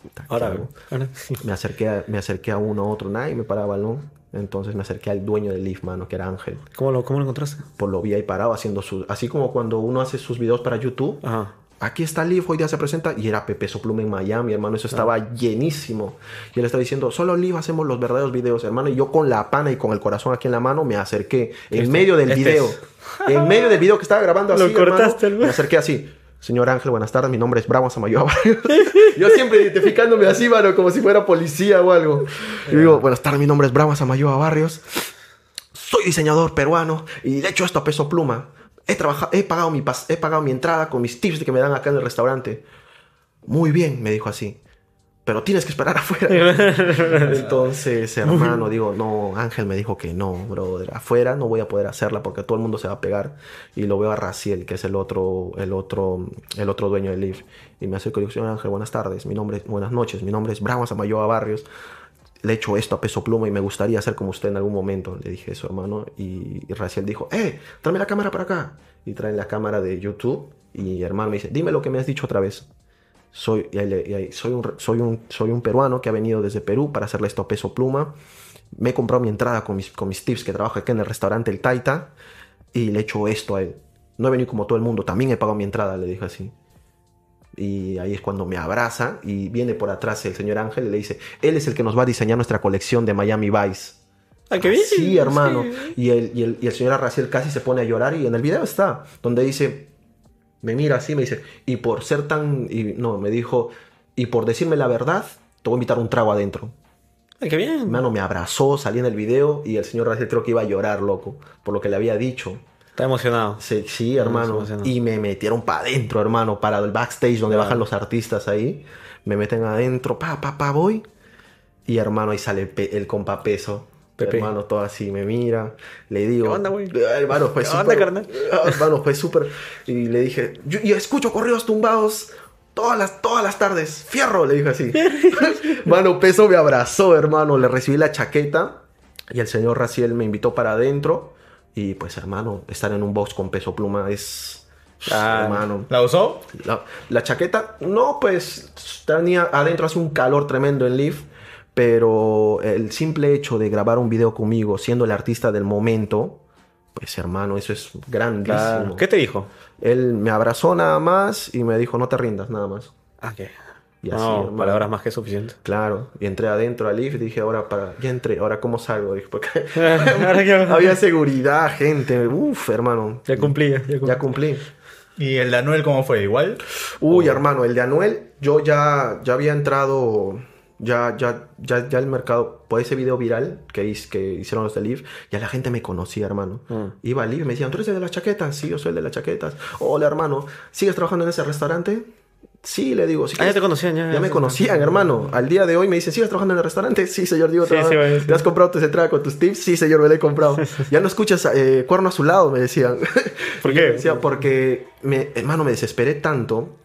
B: Puta, ¿qué
C: Ahora, ahora-
B: Me acerqué, a, me acerqué a uno a otro, nadie me paraba balón. Entonces me acerqué al dueño del lift, mano, que era Ángel.
C: ¿Cómo lo, cómo lo encontraste?
B: Por lo vi ahí parado haciendo sus... Así como cuando uno hace sus videos para YouTube.
C: Ajá.
B: Aquí está Live, hoy día se presenta. Y era Pepe Sopluma en Miami, hermano. Eso estaba llenísimo. Y él estaba diciendo, solo Live hacemos los verdaderos videos, hermano. Y yo con la pana y con el corazón aquí en la mano me acerqué. En
C: Este-
B: medio del
C: este
B: video.
C: es.
B: En medio del video que estaba grabando
C: Lo
B: así, hermano,
C: cortaste, hermano.
B: Me acerqué así. Señor Ángel, buenas tardes. Mi nombre es Bravo Samayoa. yo siempre identificándome así, mano, como si fuera policía o algo. Y digo, buenas tardes. Mi nombre es Bravo Samayoa Barrios soy diseñador peruano y he hecho esto a peso pluma. He, trabajado, he, pagado mi pas- he pagado mi entrada con mis tips que me dan acá en el restaurante. Muy bien, me dijo así. Pero tienes que esperar afuera. Entonces, hermano, digo, no, Ángel me dijo que no, brother. Afuera no voy a poder hacerla porque todo el mundo se va a pegar. Y lo veo a Raciel, que es el otro, el otro, el otro dueño del Live. Y me acerco y digo, señor Ángel, buenas tardes. Mi nombre, es- buenas noches. Mi nombre es Bravo Samayoa Barrios le he hecho esto a peso pluma y me gustaría ser como usted en algún momento. Le dije eso, hermano. Y, Raciel dijo, ¡eh! Tráeme la cámara para acá. Y traen la cámara de YouTube. Y hermano me dice, dime lo que me has dicho otra vez. Soy, soy, un, soy, un, soy un peruano que ha venido desde Perú para hacerle esto a peso pluma. Me he comprado mi entrada con mis, con mis tips que trabajo aquí en el restaurante El Taita. Y le he hecho esto a él. No he venido como todo el mundo. También he pagado mi entrada, le dije así. Y ahí es cuando me abraza y viene por atrás el señor Ángel y le dice, él es el que nos va a diseñar nuestra colección de Miami Vice.
C: Ah, qué bien.
B: Sí, hermano.
C: Sí.
B: Y, el, y, el, y el señor Arraciel casi se pone a llorar y en el video está, donde dice, me mira así, me dice, y por ser tan, y no, me dijo, y por decirme la verdad, te voy a invitar un trago adentro.
C: Ah, qué bien.
B: Hermano, me abrazó, salí en el video y el señor Arraciel creo que iba a llorar, loco, por lo que le había dicho.
C: Está emocionado.
B: Sí, sí, hermano.
C: emocionado.
B: Y me metieron para adentro, hermano, para el backstage donde bajan los artistas ahí. Me meten adentro, pa, pa, pa, voy. Y hermano, ahí sale el, compa peso.
C: Pepe.
B: Hermano, todo así me mira. Le digo.
C: ¿Qué onda, güey?
B: "Ay, Hermano, fue
C: ¿Qué
B: súper.
C: onda, carnal?
B: Ah, Hermano, fue súper. Y le dije, yo, yo escucho corridos tumbados. Todas las, todas las tardes, fierro, le dije así. Mano, Peso me abrazó, hermano. Le recibí la chaqueta y el señor Raciel me invitó para adentro. Y pues, hermano, estar en un box con Peso Pluma es.
C: Ah.
B: hermano.
A: ¿La usó?
B: La, la chaqueta, no, pues tenía adentro hace un calor tremendo en Leaf, pero el simple hecho de grabar un video conmigo, siendo el artista del momento, pues hermano, eso es grandísimo.
C: Claro. ¿Qué te dijo?
B: Él me abrazó nada más y me dijo, no te rindas, nada más.
C: Ah, qué.
B: Y así,
C: no,
B: hermano.
C: palabras más que suficientes.
B: Claro, y entré adentro al y dije, ahora para, ya entré, ahora cómo salgo, dije, porque había seguridad, gente, uff, hermano,
C: Ya cumplí, ya cumplí.
B: ya cumplí.
A: ¿Y el de Anuel cómo fue? ¿Igual?
B: Uy,
A: Oh.
B: hermano, el de Anuel, yo ya, ya había entrado, ya, ya, ya, ya el mercado, por ese video viral que, hice- que hicieron los de Live, ya la gente me conocía, hermano.
C: Mm.
B: Iba a Live y me decían, ¿tú eres el de las chaquetas? Sí, yo soy el de las chaquetas. Hola, hermano, ¿sigues trabajando en ese restaurante? Sí, le digo. "Si
C: Ah, ya te conocían, ya.
B: ya me conocían, hermano. Al día de hoy me dicen, ¿sigues trabajando en el restaurante? Sí, señor, digo,
C: Sí, sí.
B: ¿te has comprado tu entrada con tus tips? Sí, señor, me la he comprado. ya no escuchas eh, cuerno a su lado, me decían.
C: ¿Por qué?
B: decía, porque, me, hermano, me desesperé tanto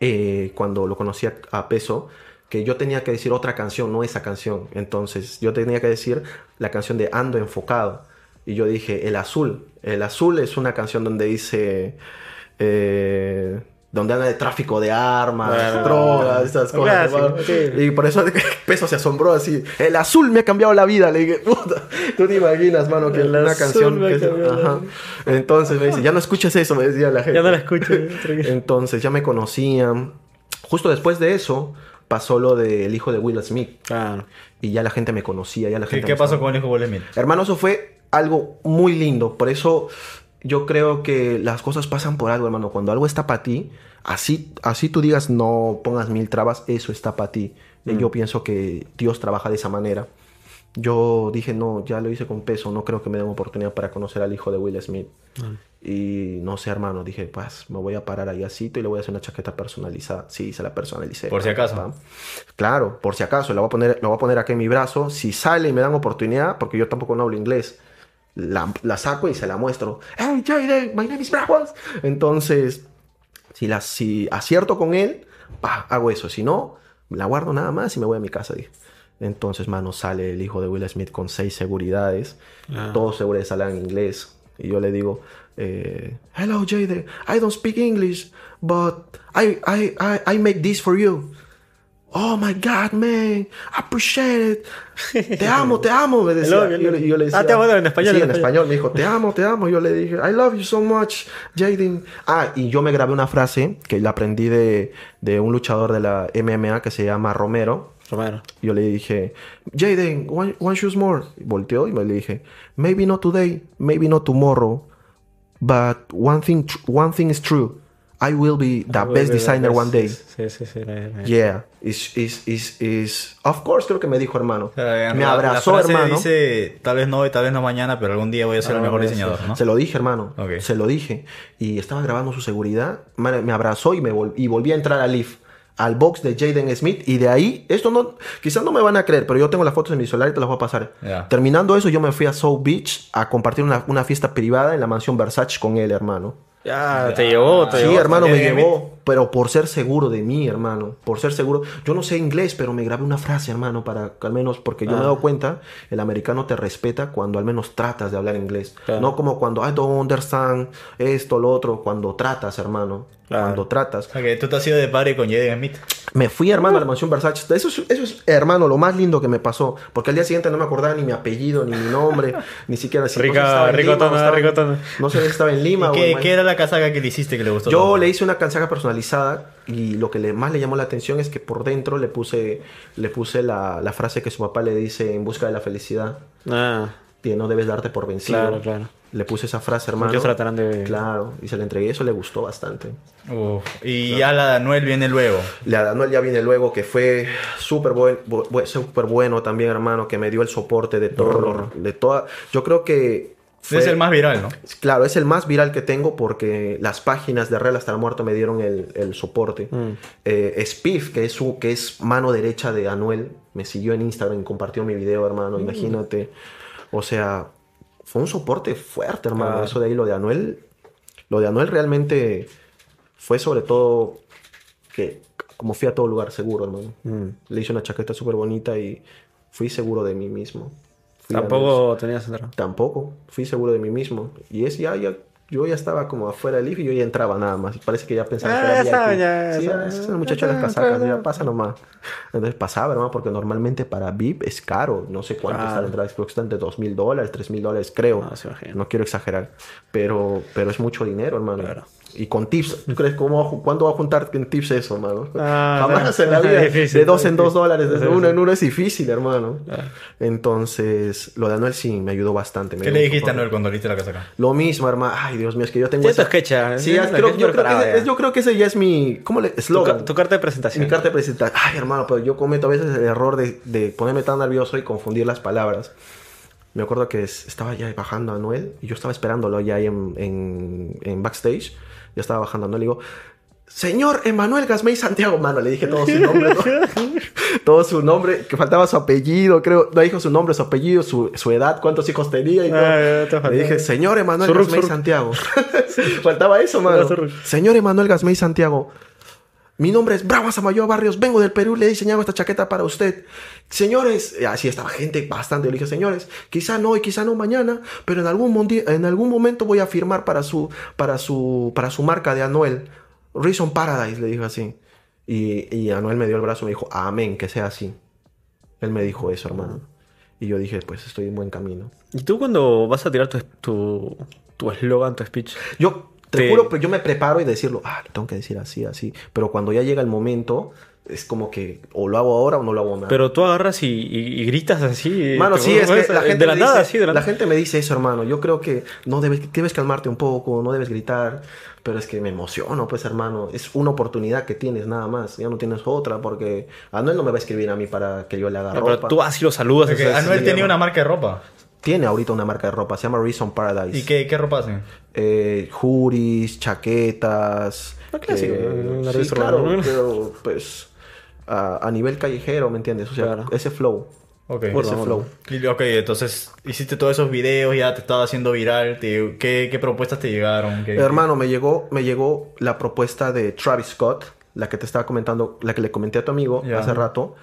B: eh, cuando lo conocí a, a Peso que yo tenía que decir otra canción, no esa canción. Entonces, yo tenía que decir la canción de Ando Enfocado. Y yo dije, El Azul. El Azul es una canción donde dice... eh, donde habla de tráfico de armas,
C: Bueno,
B: drogas, esas cosas.
C: clásico,
B: hermano.
C: sí.
B: Y por eso Peso se asombró así. El azul me ha cambiado la vida. Le dije, puta, tú te imaginas, mano, que
C: El
B: una
C: azul
B: canción.
C: me ha
B: que se-
C: cambiado la
B: Ajá. Entonces me dice, ya no escuches eso, me decía la gente.
C: Ya no la escucho.
B: Entonces ya me conocían. Justo después de eso pasó lo del hijo de Will Smith.
C: Claro.
B: Y ya la gente me conocía, ya la
A: ¿Qué,
B: gente
A: qué
B: me
A: pasó
B: estaba-
A: con el hijo de Will Smith?
B: Hermano, eso fue algo muy lindo. Por eso yo creo que las cosas pasan por algo, hermano. Cuando algo está para ti, así, así tú digas no pongas mil trabas, eso está para ti. Y yo pienso que Dios trabaja de esa manera. Yo dije, no, ya lo hice con peso, no creo que me den oportunidad para conocer al hijo de Will Smith. Y no sé, hermano, dije, pues me voy a parar ahí así y le voy a hacer una chaqueta personalizada. Sí, se la personalicé.
A: Por si acaso.
B: Claro, por si acaso, la voy a poner, la voy a poner aquí en mi brazo. Si sale y me dan oportunidad, porque yo tampoco no hablo inglés, la, la saco y se la muestro. Hey, Jaden, my name is Bravos. Entonces, si, la, si acierto con él, pa, hago eso. Si no, la guardo nada más y me voy a mi casa. Dije. Entonces, mano, sale el hijo de Will Smith con seis seguridades.
C: Ah.
B: Todos seguridades hablan inglés. Y yo le digo, eh, hello Jaden, I don't speak English, but I, I, I, I make this for you. Oh my God, man, I appreciate it. Te amo, te amo, me decía.
C: Love you,
B: Yo le- yo le
C: Ah, te amo en español,
B: Sí,
C: en
B: en español. Me dijo, te amo, te amo. Yo le dije, I love you so much, Jaden. Ah, y yo me grabé una frase que la aprendí de, de un luchador de la MMA que se llama Romero.
C: Romero.
B: Yo le dije, Jaden, one, one shoes more. Y volteó y me le dije, maybe not today, maybe not tomorrow, but one thing, one thing is true. I will be the best designer one day.
C: Sí, sí, sí. la- la-
B: Yeah, is, is, is, is, of course creo que me dijo hermano.
A: En
B: me abrazó hermano.
A: dice, tal vez no hoy, tal vez no mañana, pero algún día voy a ser el mejor
C: Ah,
A: diseñador, ¿no?
B: Se lo dije, hermano. Se lo dije. Y estaba grabando su seguridad. Me, abrazó y me vol- y volví a entrar al Leaf. Al box de Jaden Smith. Y de ahí, esto no, quizás no me van a creer, pero yo tengo las fotos en mi celular y te las voy a pasar.
A: Ya.
B: Terminando eso, yo me fui a South Beach a compartir una, una fiesta privada en la mansión Versace con él, hermano.
C: Ya, te llevó, te
B: Sí,
C: llevó.
B: hermano, me llevó, pero por ser seguro de mí, hermano. Por ser seguro. Yo no sé inglés, pero me grabé una frase, hermano, para que al menos, porque yo me he
C: Ah.
B: dado cuenta, el americano te respeta cuando al menos tratas de hablar inglés.
C: Claro.
B: No como cuando I don't understand esto, lo otro, cuando tratas, hermano.
C: Claro.
B: Cuando tratas.
A: O sea, que tú te has ido de padre con Jaden Smith.
B: Me fui, hermano, a la mansión Versace. Eso es, eso es, hermano, lo más lindo que me pasó. Porque al día siguiente no me acordaba ni mi apellido, ni mi nombre, ni siquiera si no
C: Rica-
B: estaba en Lima o estaba en-
C: ricotona.
B: No sé si estaba en Lima
A: ¿Y
B: o
A: qué,
B: en-
A: qué era la casaca que le hiciste que le gustó?
B: yo
A: tanto?
B: le hice una casaca personalizada y lo que le, más le llamó la atención es que por dentro le puse, le puse la, la frase que su papá le dice en busca de la felicidad,
C: Ah,
B: que no debes darte por vencido.
C: claro, claro.
B: Le puse esa frase, hermano.
C: Muchos tratarán de...
B: Claro, y se la entregué, eso le gustó bastante.
A: Uf, Y ya la de Anuel viene luego.
B: La de Anuel ya viene luego, que fue súper buen, bu- bu- súper bueno también, hermano, que me dio el soporte de todo, de toda... Yo creo que... fue-
A: Es el más viral, ¿no?
B: Claro, es el más viral que tengo porque las páginas de Real hasta la muerte me dieron el, el soporte.
C: Mm.
B: Eh, Spiff, que es, su, que es mano derecha de Anuel, me siguió en Instagram y compartió mi video,
C: Mm.
B: hermano. Imagínate. O sea, fue un soporte fuerte, hermano.
C: Claro.
B: Eso de ahí, lo de Anuel. Lo de Anuel realmente fue sobre todo que, como fui a todo lugar seguro, hermano.
C: Mm.
B: Le hice una chaqueta súper bonita y fui seguro de mí mismo. Fui.
C: Tampoco tenías entrada.
B: Tampoco, fui seguro de mí mismo. Y es ya, ya, yo ya estaba como afuera del IF y yo ya entraba nada más. Parece que ya pensaba
C: Ah,
B: que
C: ya
B: era VIP.
C: ya
B: Sí, ese es el muchacho de las casacas, ya pasa nomás. Entonces pasaba, hermano, porque normalmente para VIP es caro. No sé cuánto está
C: Claro.
B: la entrada, creo que está entre 2 mil dólares, 3 mil dólares, creo.
C: No.
B: No quiero exagerar. Pero, pero es mucho dinero, hermano.
C: Claro.
B: Y con tips, ¿tú crees cómo, va a ju- cuándo va a juntar en tips eso, hermano?
C: Ah,
B: Jamás
C: no.
B: en la vida.
C: Difícil,
B: de dos en dos dólares, de
C: Sí,
B: uno en uno es difícil, hermano.
C: Claro.
B: Entonces, lo de Anuel sí me ayudó bastante. me
A: ¿Qué le dijiste a. Anuel cuando le diste la casaca?
B: Lo mismo, hermano. Ay, Dios mío, es que yo tengo
C: tu
B: esa...
C: sketch ya.
B: Sí, es-
C: tu
B: creo- yo, creo que ese,
C: ya.
B: yo creo que ese ya es mi... ¿Cómo le...?
C: Tu,
B: Slogan.
C: ca- tu carta de presentación.
B: Mi carta de presentación. Ay, hermano, pero yo cometo a veces el error de, de ponerme tan nervioso y confundir las palabras. Me acuerdo que es- estaba ya bajando a Noel y yo estaba esperándolo ya ahí en, en, en backstage. Ya estaba bajando a Noel y digo, Señor Emanuel Gasmey Santiago, mano, le dije todo su nombre, ¿no? todo su nombre, que faltaba su apellido, creo, no dijo su nombre, su apellido, su, su edad, cuántos hijos tenía y todo.
C: Ah, ya te faltaba.
B: le dije, Señor Emanuel Gasmey. Santiago. faltaba eso, mano. Señor Emanuel Gasmey Santiago, mi nombre es Bravo Samayo Barrios, vengo del Perú, le he diseñado esta chaqueta para usted. Señores, y así estaba gente bastante. Le dije, señores, quizá no y quizá no mañana, pero en algún, en algún momento voy a firmar para su, para su, para su marca de Anuel. Reason Paradise, le dijo así. Y, y Anuel me dio el brazo y me dijo, amén, que sea así. Él me dijo eso, hermano. Y yo dije, pues estoy en buen camino.
C: ¿Y tú cuando vas a tirar tu tu tu eslogan, tu speech?
B: Yo te,
C: Te-
B: juro, pero yo me preparo y decirlo, ah, lo tengo que decir así, así. Pero cuando ya llega el momento, es como que o lo hago ahora o no lo hago nada.
C: Pero tú agarras y, y- y gritas así.
B: Mano, sí, es que la
C: de
B: gente,
C: la
B: me
C: nada,
B: dice,
C: así, de la,
B: la
C: nada.
B: gente me dice eso, hermano. Yo creo que no debes, debes calmarte un poco, no debes gritar. Pero es que me emociono, pues, hermano. Es una oportunidad que tienes nada más. Ya no tienes otra porque Anuel no me va a escribir a mí para que yo le haga
C: Pero
B: ropa.
C: tú vas y lo saludas.
A: Porque
C: o sea,
A: Anuel
C: sí,
A: tenía una marca de ropa.
B: Tiene ahorita una marca de ropa, se llama Reason Paradise.
A: ¿Y qué, qué ropa hacen?
B: eh, juris, chaquetas.
C: Lo clásico,
B: eh,
C: ¿no? Una
B: sí,
C: revista
B: claro, pero pues a, a nivel callejero, ¿me entiendes? O sea,
C: Claro.
B: ese flow.
A: Ok.
B: ese flow.
A: Ok, entonces hiciste todos esos videos, ya te estaba haciendo viral. te- ¿qué, qué propuestas te llegaron? ¿Qué-
B: Hermano, me llegó, me llegó la propuesta de Travis Scott, la que te estaba comentando, la que le comenté a tu amigo
A: Ya.
B: hace rato,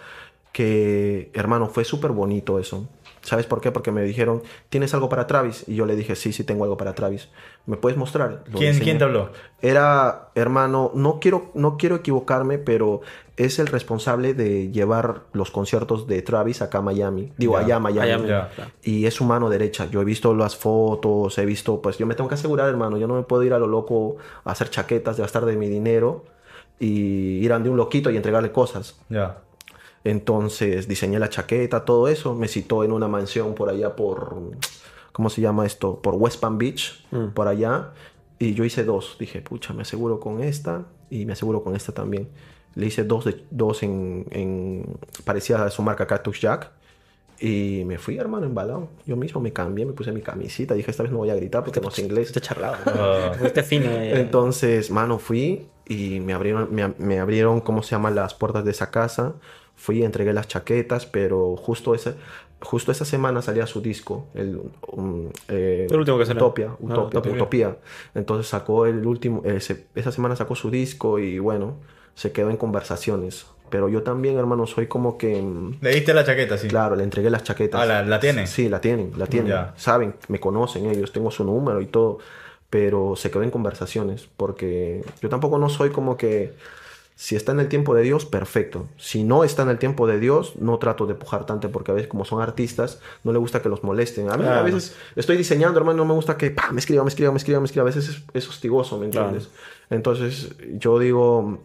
B: que, hermano, fue súper bonito eso. ¿Sabes por qué? Porque me dijeron, ¿tienes algo para Travis? Y yo le dije, sí, sí tengo algo para Travis. ¿Me puedes mostrar? Lo
A: ¿Quién. ¿Quién te habló?
B: Era, hermano, no quiero, no quiero equivocarme, pero es el responsable de llevar los conciertos de Travis acá a Miami. Digo, allá a Miami.
C: Allá.
B: Y es su mano derecha. Yo he visto las fotos, he visto, pues yo me tengo que asegurar, hermano. Yo no me puedo ir a lo loco a hacer chaquetas, gastar de mi dinero y ir a un loquito y entregarle cosas.
A: Ya.
B: Entonces diseñé la chaqueta, todo eso. Me citó en una mansión por allá por, ¿cómo se llama esto? Por West Palm Beach, por allá. Y yo hice dos. Dije, pucha, me aseguro con esta y me aseguro con esta también. Le hice dos, de, dos en, en, parecía a su marca Cactus Jack. Y me fui, hermano, embalado. Yo mismo me cambié, me puse mi camisita. Dije, esta vez no voy a gritar porque no sé inglés.
C: Este charlado.
A: Ah,
C: Este fino. eh.
B: Entonces, mano, fui y me abrieron, me, me abrieron, ¿cómo se llaman? Las puertas de esa casa. Fui, entregué las chaquetas, pero justo esa, justo esa semana salía su disco, el, um, eh,
C: El último que salió.
B: Utopia,
C: Ah,
B: Utopia,
C: Utopia.
B: Utopía. Entonces sacó el último, eh, se- esa semana sacó su disco y bueno, se quedó en conversaciones. Pero yo también, hermano, soy como que... mm,
A: Le diste la chaqueta, sí.
B: Claro, le entregué las chaquetas.
A: Ah, ¿la- la tiene?
B: Sí, la tienen, la tienen.
A: Ya.
B: Saben, me conocen ellos, tengo su número y todo. Pero se quedó en conversaciones. Porque yo tampoco no soy como que. Si está en el tiempo de Dios, perfecto. Si no está en el tiempo de Dios, no trato de pujar tanto porque a veces como son artistas, no le gusta que los molesten. A mí a veces estoy diseñando, hermano, no me gusta que me escriba, me escriba, me escriba, me escriba. A veces es, es hostigoso, ¿me
C: Claro.
B: entiendes? Entonces yo digo,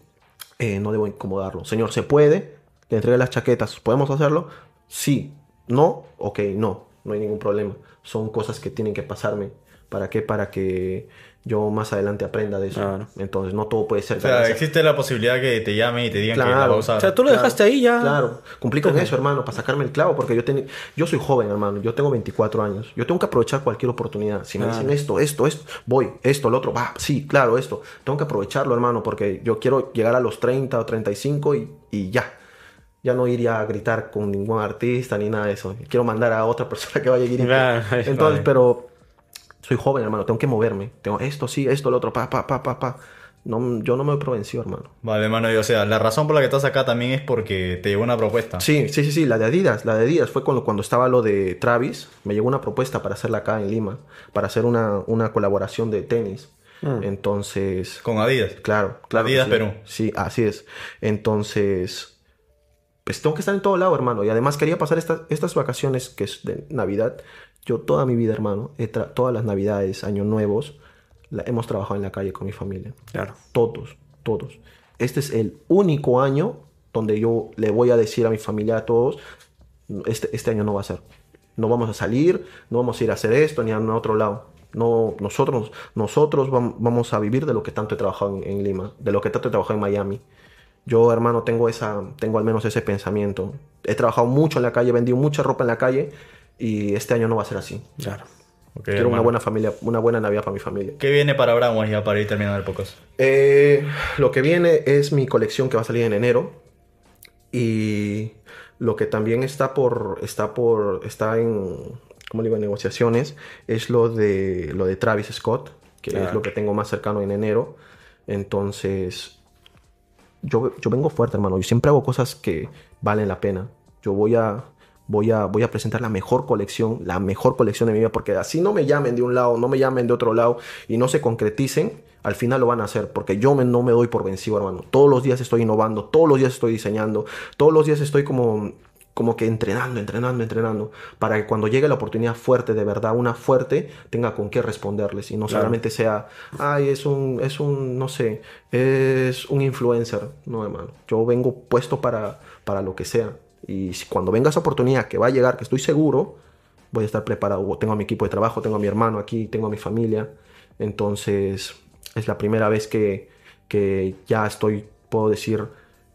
B: eh, no debo incomodarlo. Señor, ¿se puede? Le entregué las chaquetas. ¿Podemos hacerlo? Sí. ¿No? Ok, no. No hay ningún problema. Son cosas que tienen que pasarme. ¿Para qué? Para que yo más adelante aprenda de eso.
C: Claro.
B: Entonces, no todo puede ser
A: O sea,
B: ganancia.
A: existe la posibilidad que te llame y te digan que la
B: Claro.
A: va a usar.
C: O sea, tú lo dejaste ahí ya.
B: Claro, cumplí con eso, hermano, para sacarme el clavo, porque yo ten- yo soy joven, hermano, yo tengo 24 años, yo tengo que aprovechar cualquier oportunidad. Si me
C: Claro.
B: dicen esto, esto, esto, voy, esto, lo otro, va, sí, claro, esto, tengo que aprovecharlo, hermano, porque yo quiero llegar a los 30 o 35 y, y ya. Ya no iría a gritar con ningún artista ni nada de eso. Quiero mandar a otra persona que vaya a.
C: Claro,
B: Entonces,
C: vale.
B: pero soy joven, hermano, tengo que moverme. Tengo esto, sí, esto, lo otro, pa, pa, pa, pa, pa. No, yo no me vencido, hermano.
A: Vale, hermano, y, o sea, la razón por la que estás acá también es porque te llegó una propuesta.
B: Sí, sí, sí, sí, la de Adidas, la de Adidas fue cuando, cuando estaba lo de Travis, me llegó una propuesta para hacerla acá en Lima, para hacer una, una colaboración de tenis. Entonces,
A: Con Adidas.
B: claro, claro.
A: Adidas
B: sí.
A: Perú.
B: Sí, así es. Entonces, pues tengo que estar en todo lado, hermano. Y además quería pasar estas, estas vacaciones que es de Navidad. Yo toda mi vida, hermano, he todas las Navidades, Años Nuevos, la- hemos trabajado en la calle con mi familia.
C: Claro.
B: Todos, todos. Este es el único año donde yo le voy a decir a mi familia, a todos, este, este año no va a ser. No vamos a salir, no vamos a ir a hacer esto ni a otro lado. No, nosotros, nosotros vam- vamos a vivir de lo que tanto he trabajado en, en Lima, de lo que tanto he trabajado en Miami. Yo, hermano, tengo esa, tengo al menos ese pensamiento. He trabajado mucho en la calle, he vendido mucha ropa en la calle y este año no va a ser así.
C: Claro.
A: Ok,
B: Quiero una
A: hermano.
B: buena familia, una buena Navidad para mi familia.
A: ¿Qué viene para Braunwas ya para ir terminando el podcast?
B: Eh, lo que viene es mi colección que va a salir en enero. Y lo que también está por. está por. está en. ¿Cómo le digo? Negociaciones. Es lo de. lo de Travis Scott. Que es
C: Claro.
B: lo que tengo más cercano en enero. Entonces. Yo, yo vengo fuerte, hermano. Yo siempre hago cosas que valen la pena. Yo voy a. Voy a, voy a presentar la mejor colección, la mejor colección de mi vida, porque así no me llamen de un lado, no me llamen de otro lado y no se concreticen, al final lo van a hacer, porque yo me- no me doy por vencido, hermano. Todos los días estoy innovando, todos los días estoy diseñando, todos los días estoy como, como que entrenando, entrenando, entrenando, para que cuando llegue la oportunidad fuerte, de verdad, una fuerte, tenga con qué responderles y no
C: Claro.
B: solamente sea, ay, es un, es un, no sé, es un influencer. No, hermano. Yo vengo puesto para, para lo que sea. Y cuando venga esa oportunidad que va a llegar, que estoy seguro, voy a estar preparado. Tengo a mi equipo de trabajo, tengo a mi hermano aquí, tengo a mi familia. Entonces, es la primera vez que, que ya estoy, puedo decir,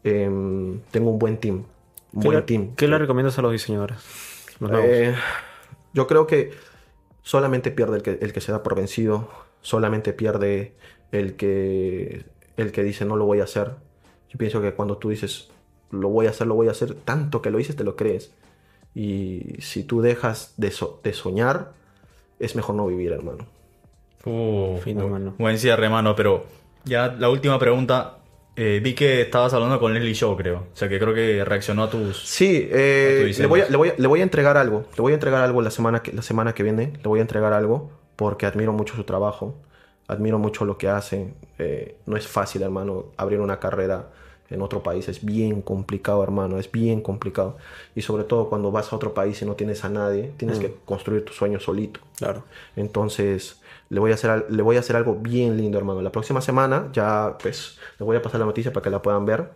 B: em, tengo un buen team. Un
C: ¿Qué,
B: buen
C: le,
B: team.
C: ¿Qué le recomiendas a los diseñadores? Los.
B: Eh, yo creo que solamente pierde el que, el que se da por vencido, solamente pierde el que, el que dice no lo voy a hacer. Yo pienso que cuando tú dices lo voy a hacer, lo voy a hacer, tanto que lo dices te lo crees. Y si tú dejas de, so- de soñar, es mejor no vivir, hermano.
A: Uh,
C: Fino,
A: bu-
C: mano.
A: Buen cierre, hermano, pero ya la última pregunta. Eh, vi que estabas hablando con Leslie Show, creo. O sea, que creo que reaccionó a tus...
B: Sí,
A: A
B: eh,
A: tu
B: le, voy a, le, voy a- le voy a entregar algo. Le voy a entregar algo la semana, que, la semana que viene. Le voy a entregar algo porque admiro mucho su trabajo. Admiro mucho lo que hace. Eh, no es fácil, hermano, abrir una carrera en otro país. Es bien complicado, hermano. Es bien complicado. Y sobre todo cuando vas a otro país y no tienes a nadie, tienes que construir tu sueño solito.
C: Claro.
B: Entonces, le voy, a hacer, le voy a hacer algo bien lindo, hermano. La próxima semana ya, pues, le voy a pasar la noticia para que la puedan ver,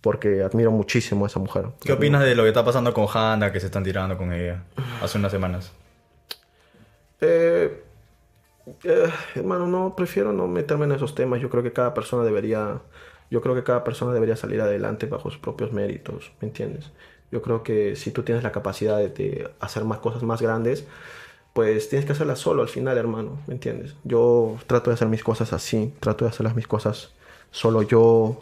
B: porque admiro muchísimo a esa mujer.
A: ¿Qué opinas de lo que está pasando con Hannah, que se están tirando con ella hace unas semanas?
B: Eh, eh, hermano, no, prefiero no meterme en esos temas. Yo creo que cada persona debería, yo creo que cada persona debería salir adelante bajo sus propios méritos, ¿me entiendes? Yo creo que si tú tienes la capacidad de, hacer más cosas más grandes, pues tienes que hacerlas solo al final, hermano, ¿me entiendes? Yo trato de hacer mis cosas así, trato de hacer las mis cosas solo yo,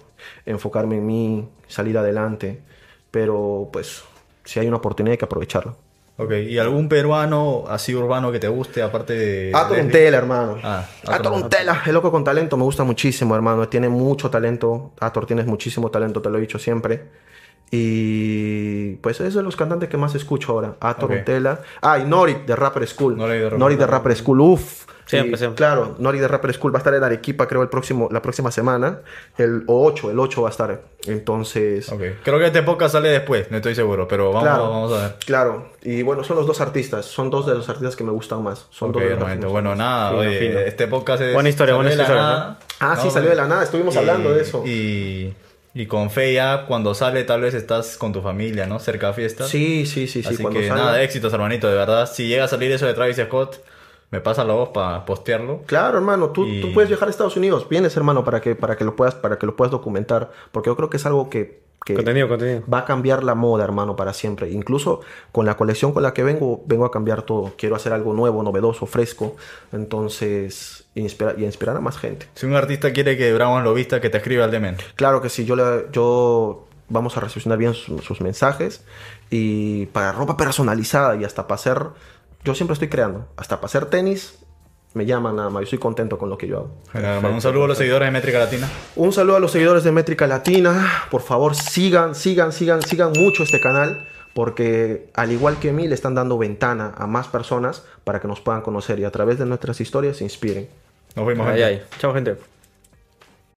B: enfocarme en mí, salir adelante, pero pues si hay una oportunidad hay que aprovecharla.
A: Ok, ¿y algún peruano así urbano que te guste, aparte de...
B: Ator
A: Leslie?
B: Untela, hermano.
A: Ah,
B: Untela, el loco con talento, me gusta muchísimo, hermano. Tiene mucho talento. Ator, tienes muchísimo talento, te lo he dicho siempre. Y pues es de los cantantes que más escucho ahora. Ator
A: Ok.
B: Untela. Ah, y Nori de Rapper School.
A: Nori de Rapper
B: Nori de Rapper School, uff.
C: Siempre,
B: Y,
C: siempre.
B: Claro, Nori de Rapper School va a estar en Arequipa, creo, el próximo, la próxima semana. El o 8, el 8 va a estar. Entonces,
A: Ok, creo que este podcast sale después, no estoy seguro, pero vamos,
B: Claro.
A: vamos a ver.
B: claro. Y bueno, son los dos artistas. Son dos de los artistas que me gustan más. Son
A: Ok,
B: dos de los.
A: Bueno, nada, oye, este podcast es...
C: Buena historia, buena historia.
B: Ah, sí,
A: No,
B: salió de la nada. Estuvimos
A: y-
B: hablando de eso.
A: Y, y con fe ya, cuando sale, tal vez estás con tu familia, ¿no? Cerca a fiestas.
B: Sí, sí, sí, sí.
A: Así
B: cuando
A: que
B: salga-
A: nada, éxitos, hermanito, de verdad. Si llega a salir eso de Travis Scott, me pasa la voz para postearlo.
B: Claro, hermano, tú,
A: Y-
B: tú puedes viajar a Estados Unidos. Vienes, hermano, para que, para que lo puedas, para que lo puedas documentar. Porque yo creo que es algo que, que
C: Contenido, contenido.
B: va a cambiar la moda, hermano, para siempre. Incluso con la colección con la que vengo, vengo a cambiar todo. Quiero hacer algo nuevo, novedoso, fresco. Entonces, inspira- y inspirar a más gente.
A: Si un artista quiere que Brown lo vista, que te escriba al DM.
B: Claro que sí, yo, le, yo vamos a recepcionar bien su- sus mensajes. Y para ropa personalizada y hasta para hacer, yo siempre estoy creando. Hasta para hacer tenis, me llaman nada más. Yo estoy contento con lo que yo hago.
A: Hermano. Un saludo a los seguidores de Métrica Latina.
B: Un saludo a los seguidores de Métrica Latina. Por favor, sigan, sigan, sigan, sigan mucho este canal. Porque al igual que mí, le están dando ventana a más personas para que nos puedan conocer y a través de nuestras historias se inspiren.
A: Nos vemos. Gente.
C: ay. Chao, gente.